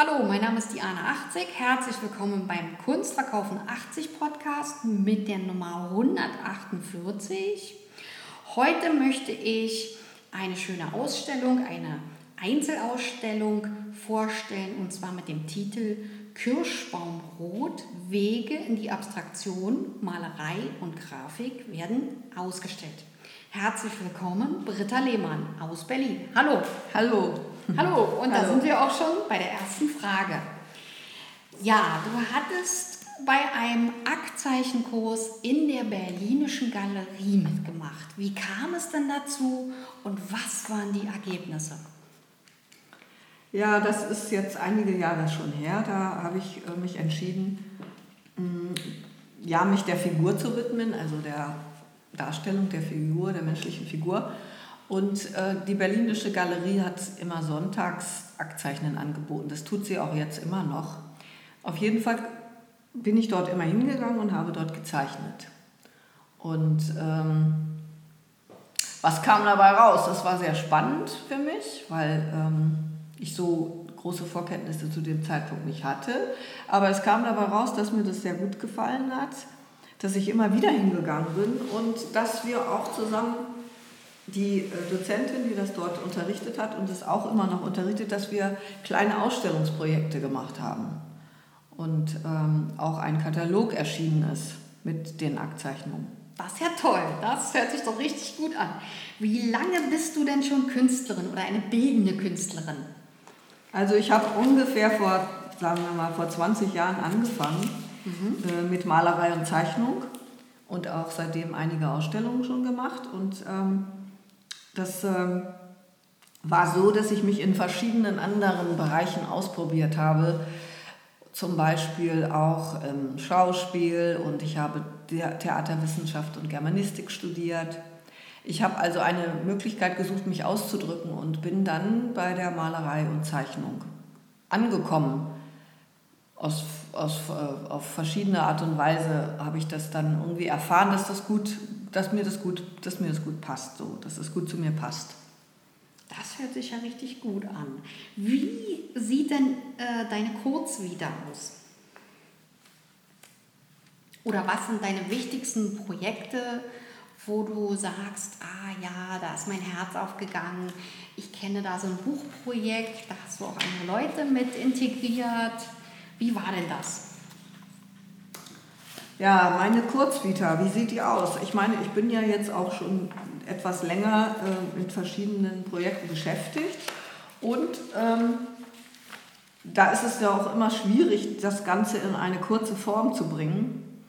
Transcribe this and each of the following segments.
Hallo, mein Name ist Diana 80. Herzlich willkommen beim Kunstverkaufen 80 Podcast mit der Nummer 148. Heute möchte ich eine schöne Ausstellung, eine Einzelausstellung vorstellen und zwar mit dem Titel Kirschbaumrot Wege in die Abstraktion, Malerei und Grafik werden ausgestellt. Herzlich willkommen, Britta Lehmann aus Berlin. Hallo. Hallo. Hallo, und da Hallo. sind wir auch schon bei der ersten Frage. Ja, du hattest bei einem Aktzeichenkurs in der Berlinischen Galerie mitgemacht. Wie kam es denn dazu und was waren die Ergebnisse? Ja, das ist jetzt einige Jahre schon her. Da habe ich äh, mich entschieden, mh, ja, mich der Figur zu widmen, also der Darstellung der Figur, der menschlichen Figur. Und äh, die Berlinische Galerie hat immer sonntags Aktzeichnen angeboten. Das tut sie auch jetzt immer noch. Auf jeden Fall bin ich dort immer hingegangen und habe dort gezeichnet. Und ähm, was kam dabei raus? Das war sehr spannend für mich, weil ähm, ich so große Vorkenntnisse zu dem Zeitpunkt nicht hatte. Aber es kam dabei raus, dass mir das sehr gut gefallen hat, dass ich immer wieder hingegangen bin und dass wir auch zusammen die äh, Dozentin, die das dort unterrichtet hat und es auch immer noch unterrichtet, dass wir kleine Ausstellungsprojekte gemacht haben und ähm, auch ein Katalog erschienen ist mit den Aktzeichnungen. Das ist ja toll, das hört sich doch richtig gut an. Wie lange bist du denn schon Künstlerin oder eine bildende Künstlerin? Also ich habe ungefähr vor, sagen wir mal, vor 20 Jahren angefangen äh, mit Malerei und Zeichnung und auch seitdem einige Ausstellungen schon gemacht. Und ähm, das ähm, war so, dass ich mich in verschiedenen anderen Bereichen ausprobiert habe. Zum Beispiel auch ähm, Schauspiel und ich habe The- Theaterwissenschaft und Germanistik studiert. Ich habe also eine Möglichkeit gesucht, mich auszudrücken und bin dann bei der Malerei und Zeichnung angekommen. Aus, aus, äh, auf verschiedene Art und Weise habe ich das dann irgendwie erfahren, dass, das gut, dass, mir das gut, dass mir das gut passt, so, dass es gut zu mir passt. Das hört sich ja richtig gut an. Wie sieht denn äh, deine Kurzvita aus? Oder was sind deine wichtigsten Projekte, wo du sagst, ah ja, da ist mein Herz aufgegangen, ich kenne da so ein Buchprojekt, da hast du auch andere Leute mit integriert. Wie war denn das? Ja, meine Kurzvita, wie sieht die aus? Ich meine, ich bin ja jetzt auch schon etwas länger äh, mit verschiedenen Projekten beschäftigt und ähm, da ist es ja auch immer schwierig, das Ganze in eine kurze Form zu bringen.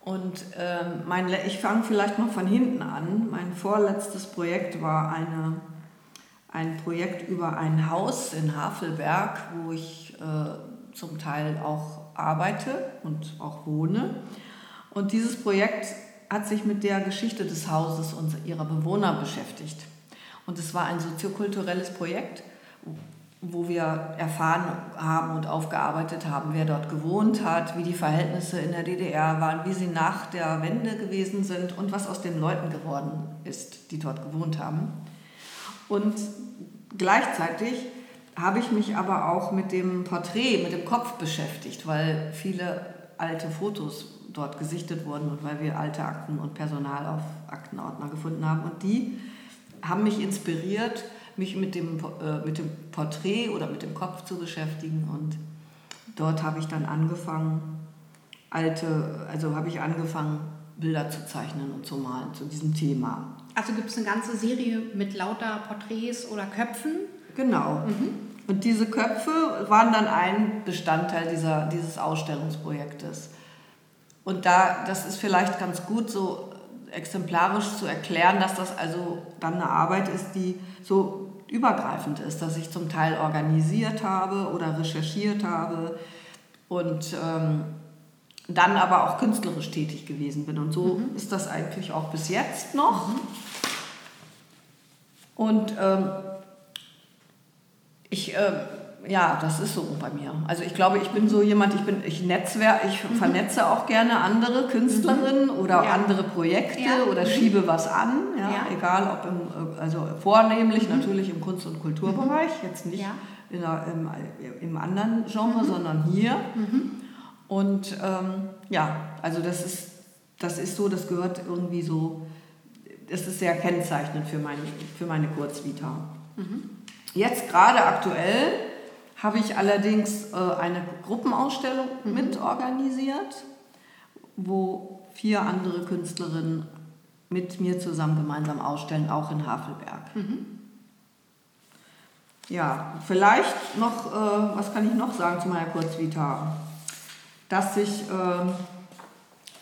Und ähm, mein, ich fange vielleicht noch von hinten an. Mein vorletztes Projekt war eine, ein Projekt über ein Haus in Havelberg, wo ich äh, zum Teil auch arbeite und auch wohne. Und dieses Projekt hat sich mit der Geschichte des Hauses und ihrer Bewohner beschäftigt. Und es war ein soziokulturelles Projekt, wo wir erfahren haben und aufgearbeitet haben, wer dort gewohnt hat, wie die Verhältnisse in der DDR waren, wie sie nach der Wende gewesen sind und was aus den Leuten geworden ist, die dort gewohnt haben. Und gleichzeitig habe ich mich aber auch mit dem Porträt, mit dem Kopf beschäftigt, weil viele alte Fotos dort gesichtet wurden und weil wir alte Akten und Personal auf Aktenordner gefunden haben. Und die haben mich inspiriert, mich mit dem, äh, mit dem Porträt oder mit dem Kopf zu beschäftigen. Und dort habe ich dann angefangen, alte, also habe ich angefangen, Bilder zu zeichnen und zu malen zu diesem Thema. Also gibt es eine ganze Serie mit lauter Porträts oder Köpfen. Genau. Und diese Köpfe waren dann ein Bestandteil dieser, dieses Ausstellungsprojektes. Und da, das ist vielleicht ganz gut so exemplarisch zu erklären, dass das also dann eine Arbeit ist, die so übergreifend ist, dass ich zum Teil organisiert habe oder recherchiert habe und ähm, dann aber auch künstlerisch tätig gewesen bin. Und so ist das eigentlich auch bis jetzt noch. Und ähm, ich, äh, ja, das ist so bei mir. Also ich glaube, ich bin so jemand, ich bin, ich netzwerk, ich vernetze auch gerne andere Künstlerinnen oder Ja. andere Projekte Ja. oder schiebe was an, ja, Ja. egal ob im, äh, also vornehmlich natürlich im Kunst- und Kulturbereich, jetzt nicht der, im, im anderen Genre, mhm. sondern hier. Mhm. Und ähm, ja, also das ist, das ist so, das gehört irgendwie so, das ist sehr kennzeichnend für meine, für meine Kurzvita. Mhm. Jetzt gerade aktuell habe ich allerdings äh, eine Gruppenausstellung mhm. mit organisiert, wo vier andere Künstlerinnen mit mir zusammen gemeinsam ausstellen, auch in Havelberg. Mhm. Ja, vielleicht noch, äh, was kann ich noch sagen zu meiner Kurzvita? Dass ich. Äh,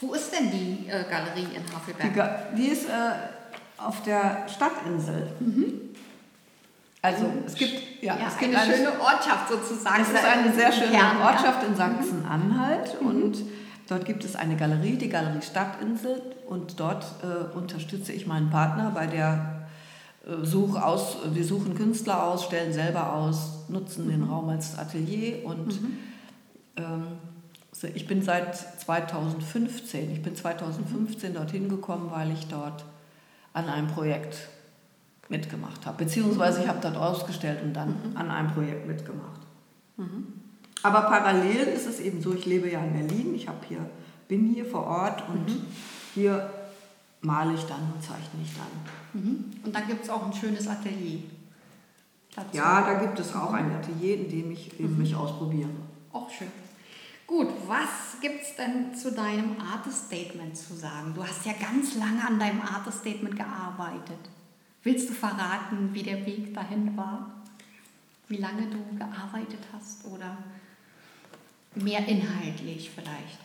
Wo ist denn die äh, Galerie in Havelberg? Die, die ist auf der Stadtinsel. Mhm. Also es gibt, ja, ja es gibt eine, eine, schöne Ortschaft sozusagen. Es ist eine sehr schöne Kern, Ortschaft ja. in Sachsen-Anhalt mhm. und dort gibt es eine Galerie, die Galerie Stadtinsel und dort äh, unterstütze ich meinen Partner bei der äh, Such aus, wir suchen Künstler aus, stellen selber aus, nutzen mhm. den Raum als Atelier und mhm. ähm, ich bin seit 2015, ich bin 2015 dorthin gekommen, weil ich dort an einem Projekt mitgemacht habe. Beziehungsweise ich habe dort ausgestellt und dann mhm. an einem Projekt mitgemacht. Mhm. Aber parallel ist es eben so, ich lebe ja in Berlin, ich hier, bin hier vor Ort und mhm. hier male ich dann und zeichne ich dann. Mhm. Und dann gibt es auch ein schönes Atelier. Dazu. Ja, da gibt es auch ein Atelier, in dem ich eben mich ausprobiere. Auch schön. Gut, was gibt es denn zu deinem Artist Statement zu sagen? Du hast ja ganz lange an deinem Artist Statement gearbeitet. Willst du verraten, wie der Weg dahin war? Wie lange du gearbeitet hast oder mehr inhaltlich vielleicht?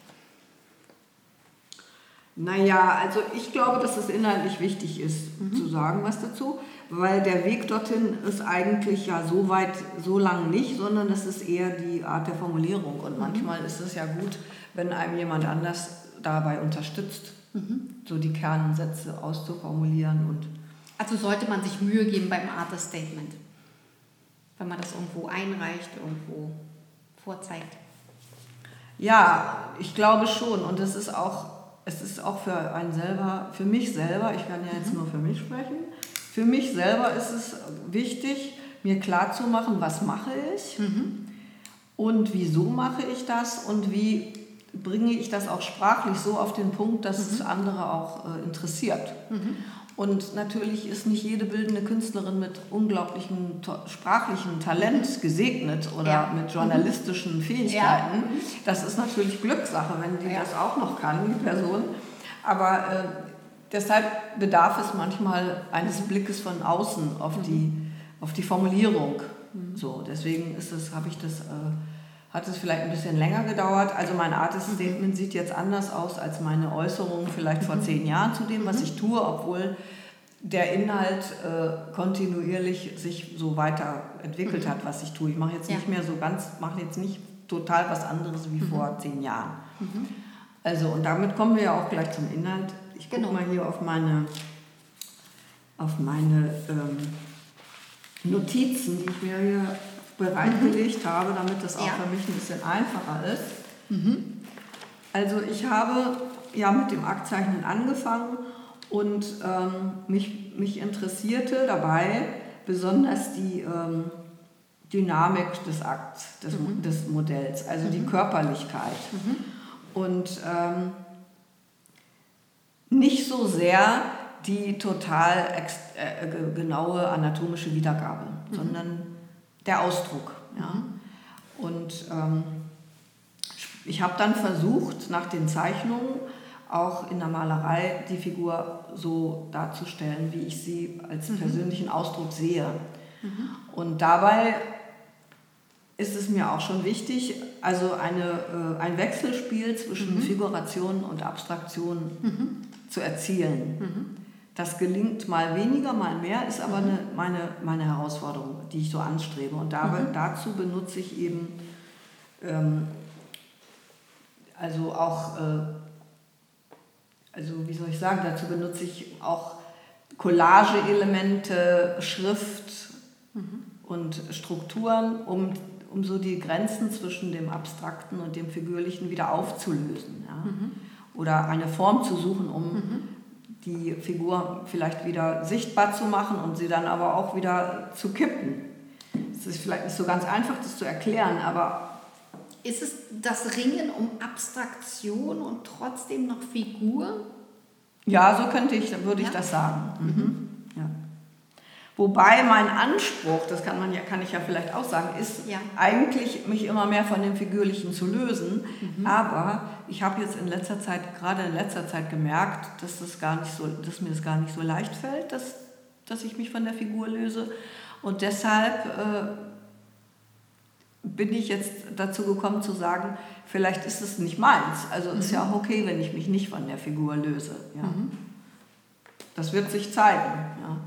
Naja, also ich glaube, dass es inhaltlich wichtig ist, mhm. zu sagen was dazu, weil der Weg dorthin ist eigentlich ja so weit, so lang nicht, sondern das ist eher die Art der Formulierung. Und mhm. manchmal ist es ja gut, wenn einem jemand anders dabei unterstützt, mhm. so die Kernsätze auszuformulieren und also sollte man sich Mühe geben beim Artist Statement, wenn man das irgendwo einreicht, irgendwo vorzeigt. Ja, ich glaube schon. Und es ist auch, es ist auch für einen selber, für mich selber, ich kann ja jetzt mhm. nur für mich sprechen, für mich selber ist es wichtig, mir klarzumachen, was mache ich mhm. und wieso mache ich das und wie bringe ich das auch sprachlich so auf den Punkt, dass mhm. es andere auch äh, interessiert. Mhm. Und natürlich ist nicht jede bildende Künstlerin mit unglaublichem sprachlichen Talent gesegnet oder ja. mit journalistischen Fähigkeiten. Ja. Das ist natürlich Glückssache, wenn die ja. das auch noch kann, die Person. Aber äh, deshalb bedarf es manchmal eines Blickes von außen auf die, auf die Formulierung. Mhm. So, deswegen ist habe ich das, äh, hat es vielleicht ein bisschen länger gedauert. Also mein Artist Statement mhm. sieht jetzt anders aus als meine Äußerungen vielleicht vor mhm. zehn Jahren zu dem, was ich tue, obwohl der Inhalt äh, kontinuierlich sich so weiterentwickelt mhm. hat, was ich tue. Ich mache jetzt nicht mehr so ganz, mache jetzt nicht total was anderes wie mhm. vor zehn Jahren. Mhm. Also und damit kommen wir ja auch gleich zum Inhalt. Ich gucke genau. mal hier auf meine, auf meine ähm, Notizen, die ich mir hier bereitgelegt mhm. habe, damit das auch ja. für mich ein bisschen einfacher ist. Mhm. Also ich habe ja mit dem Aktzeichnen angefangen und ähm, mich, mich interessierte dabei besonders die ähm, Dynamik des Akts, des, mhm. des Modells, also mhm. die Körperlichkeit. Mhm. Und ähm, nicht so sehr die total äh, genaue anatomische Wiedergabe, mhm. sondern der Ausdruck. Ja? Mhm. Und ähm, ich habe dann versucht, nach den Zeichnungen auch in der Malerei die Figur so darzustellen, wie ich sie als mhm. persönlichen Ausdruck sehe. Mhm. Und dabei ist es mir auch schon wichtig, also eine, äh, ein Wechselspiel zwischen mhm. Figuration und Abstraktion mhm. zu erzielen. Mhm. Das gelingt mal weniger, mal mehr, ist aber mhm. eine, meine, meine Herausforderung, die ich so anstrebe. Und dabei, dazu benutze ich eben ähm, also auch äh, also wie soll ich sagen, dazu benutze ich auch Collage-Elemente, Schrift mhm. und Strukturen, um, um so die Grenzen zwischen dem Abstrakten und dem Figürlichen wieder aufzulösen. Ja? Mhm. Oder eine Form zu suchen, um mhm. Die Figur vielleicht wieder sichtbar zu machen und sie dann aber auch wieder zu kippen. Es ist vielleicht nicht so ganz einfach, das zu erklären, aber ist es das Ringen um Abstraktion und trotzdem noch Figur? Ja, so könnte ich, würde ich das sagen. Mhm. Wobei mein Anspruch, das kann man ja, kann ich ja vielleicht auch sagen, ist ja. eigentlich mich immer mehr von dem Figürlichen zu lösen. Mhm. Aber ich habe jetzt in letzter Zeit, gerade in letzter Zeit gemerkt, dass das gar nicht so, dass mir das gar nicht so leicht fällt, dass, dass ich mich von der Figur löse. Und deshalb äh, bin ich jetzt dazu gekommen zu sagen, vielleicht ist es nicht meins. Also mhm. ist ja auch okay, wenn ich mich nicht von der Figur löse. Ja. Mhm. Das wird sich zeigen. Ja.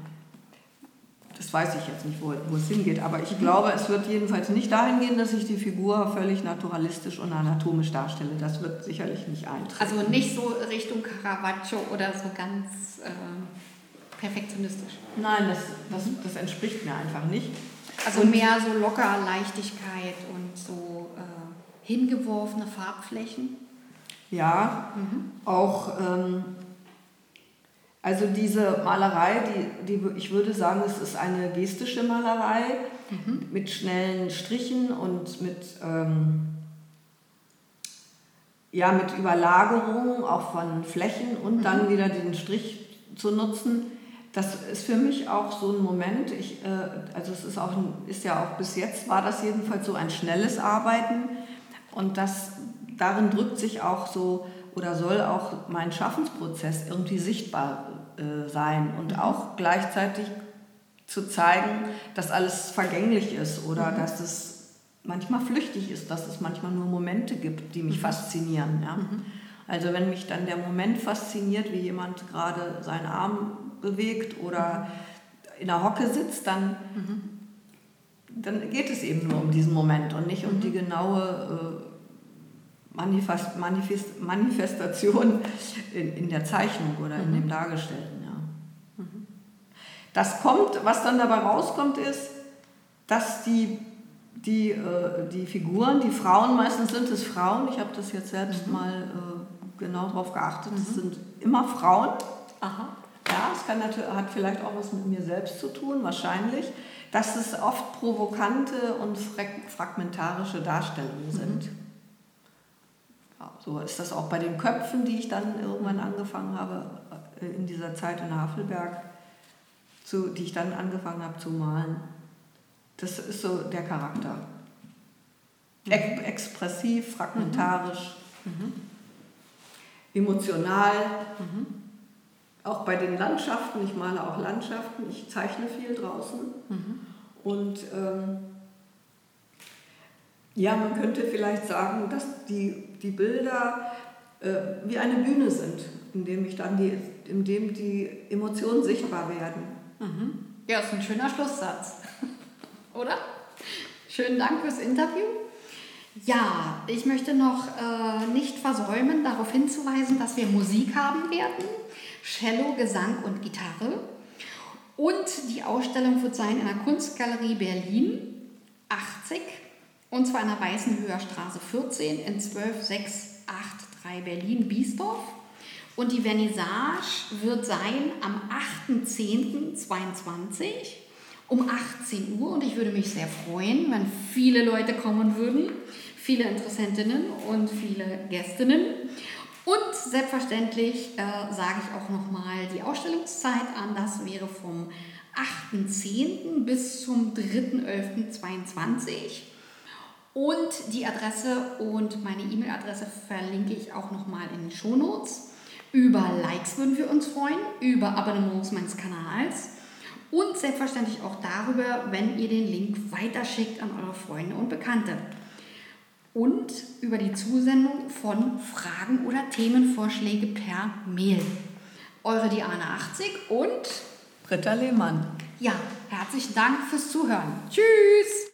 Das weiß ich jetzt nicht, wo, wo es hingeht, aber ich mhm. glaube, es wird jedenfalls nicht dahin gehen, dass ich die Figur völlig naturalistisch und anatomisch darstelle. Das wird sicherlich nicht eintreten. Also nicht so Richtung Caravaggio oder so ganz äh, perfektionistisch. Nein, das, das, das entspricht mir einfach nicht. Also und mehr so locker Leichtigkeit und so äh, hingeworfene Farbflächen. Ja, mhm. auch ähm, also diese Malerei, die, die, ich würde sagen, es ist eine gestische Malerei mhm. mit schnellen Strichen und mit, ähm, ja, mit Überlagerung auch von Flächen und mhm. dann wieder den Strich zu nutzen das ist für mich auch so ein Moment, ich, äh, also es ist, auch ist ja auch bis jetzt, war das jedenfalls so ein schnelles Arbeiten und das, darin drückt sich auch so oder soll auch mein Schaffensprozess irgendwie sichtbar äh, sein und mhm. auch gleichzeitig zu zeigen, dass alles vergänglich ist oder mhm. dass es manchmal flüchtig ist, dass es manchmal nur Momente gibt, die mich mhm. faszinieren. Ja? Mhm. Also wenn mich dann der Moment fasziniert, wie jemand gerade seinen Arm bewegt oder in der Hocke sitzt, dann, mhm. dann geht es eben nur um diesen Moment und nicht um mhm. die genaue äh, Manifest, Manifest, Manifestation in, in der Zeichnung oder in dem mhm. Dargestellten. Ja. Mhm. Das kommt, was dann dabei rauskommt, ist, dass die, die, äh, die Figuren, die Frauen, meistens sind es Frauen, ich habe das jetzt selbst mhm. mal äh, genau darauf geachtet, es mhm. sind immer Frauen. Aha. Ja, es kann natürlich, hat vielleicht auch was mit mir selbst zu tun, wahrscheinlich, dass es oft provokante und fragmentarische Darstellungen mhm. sind. So ist das auch bei den Köpfen, die ich dann irgendwann angefangen habe, äh, in dieser Zeit in Havelberg, zu, die ich dann angefangen habe zu malen. Das ist so der Charakter. Mhm. Ex expressiv, fragmentarisch, mhm. mhm. emotional. Mhm auch bei den Landschaften, ich male auch Landschaften, ich zeichne viel draußen. Mhm. Und ähm, ja, man könnte vielleicht sagen, dass die, die Bilder äh, wie eine Bühne sind, indem, ich dann die, indem die Emotionen sichtbar werden. Mhm. Ja, ist ein schöner Schlusssatz, oder? Schönen Dank fürs Interview. Ja, ich möchte noch äh, nicht versäumen, darauf hinzuweisen, dass wir Musik haben werden. Cello, Gesang und Gitarre. Und die Ausstellung wird sein in der Kunstgalerie Berlin 80 und zwar in der Weißenhöher Straße 14 in 12683 Berlin, Biesdorf. Und die Vernissage wird sein am 8.10.22 um 18 Uhr und ich würde mich sehr freuen, wenn viele Leute kommen würden, viele Interessentinnen und viele Gästinnen. Und selbstverständlich äh, sage ich auch nochmal die Ausstellungszeit an. Das wäre vom 8.10. bis zum 3.11.22. Und die Adresse und meine E-Mail-Adresse verlinke ich auch nochmal in den Shownotes. Über Likes würden wir uns freuen, über Abonnements meines Kanals und selbstverständlich auch darüber, wenn ihr den Link weiterschickt an eure Freunde und Bekannte und über die Zusendung von Fragen oder Themenvorschläge per Mail. Eure Diana 80 und Britta Lehmann. Ja, herzlichen Dank fürs Zuhören. Tschüss!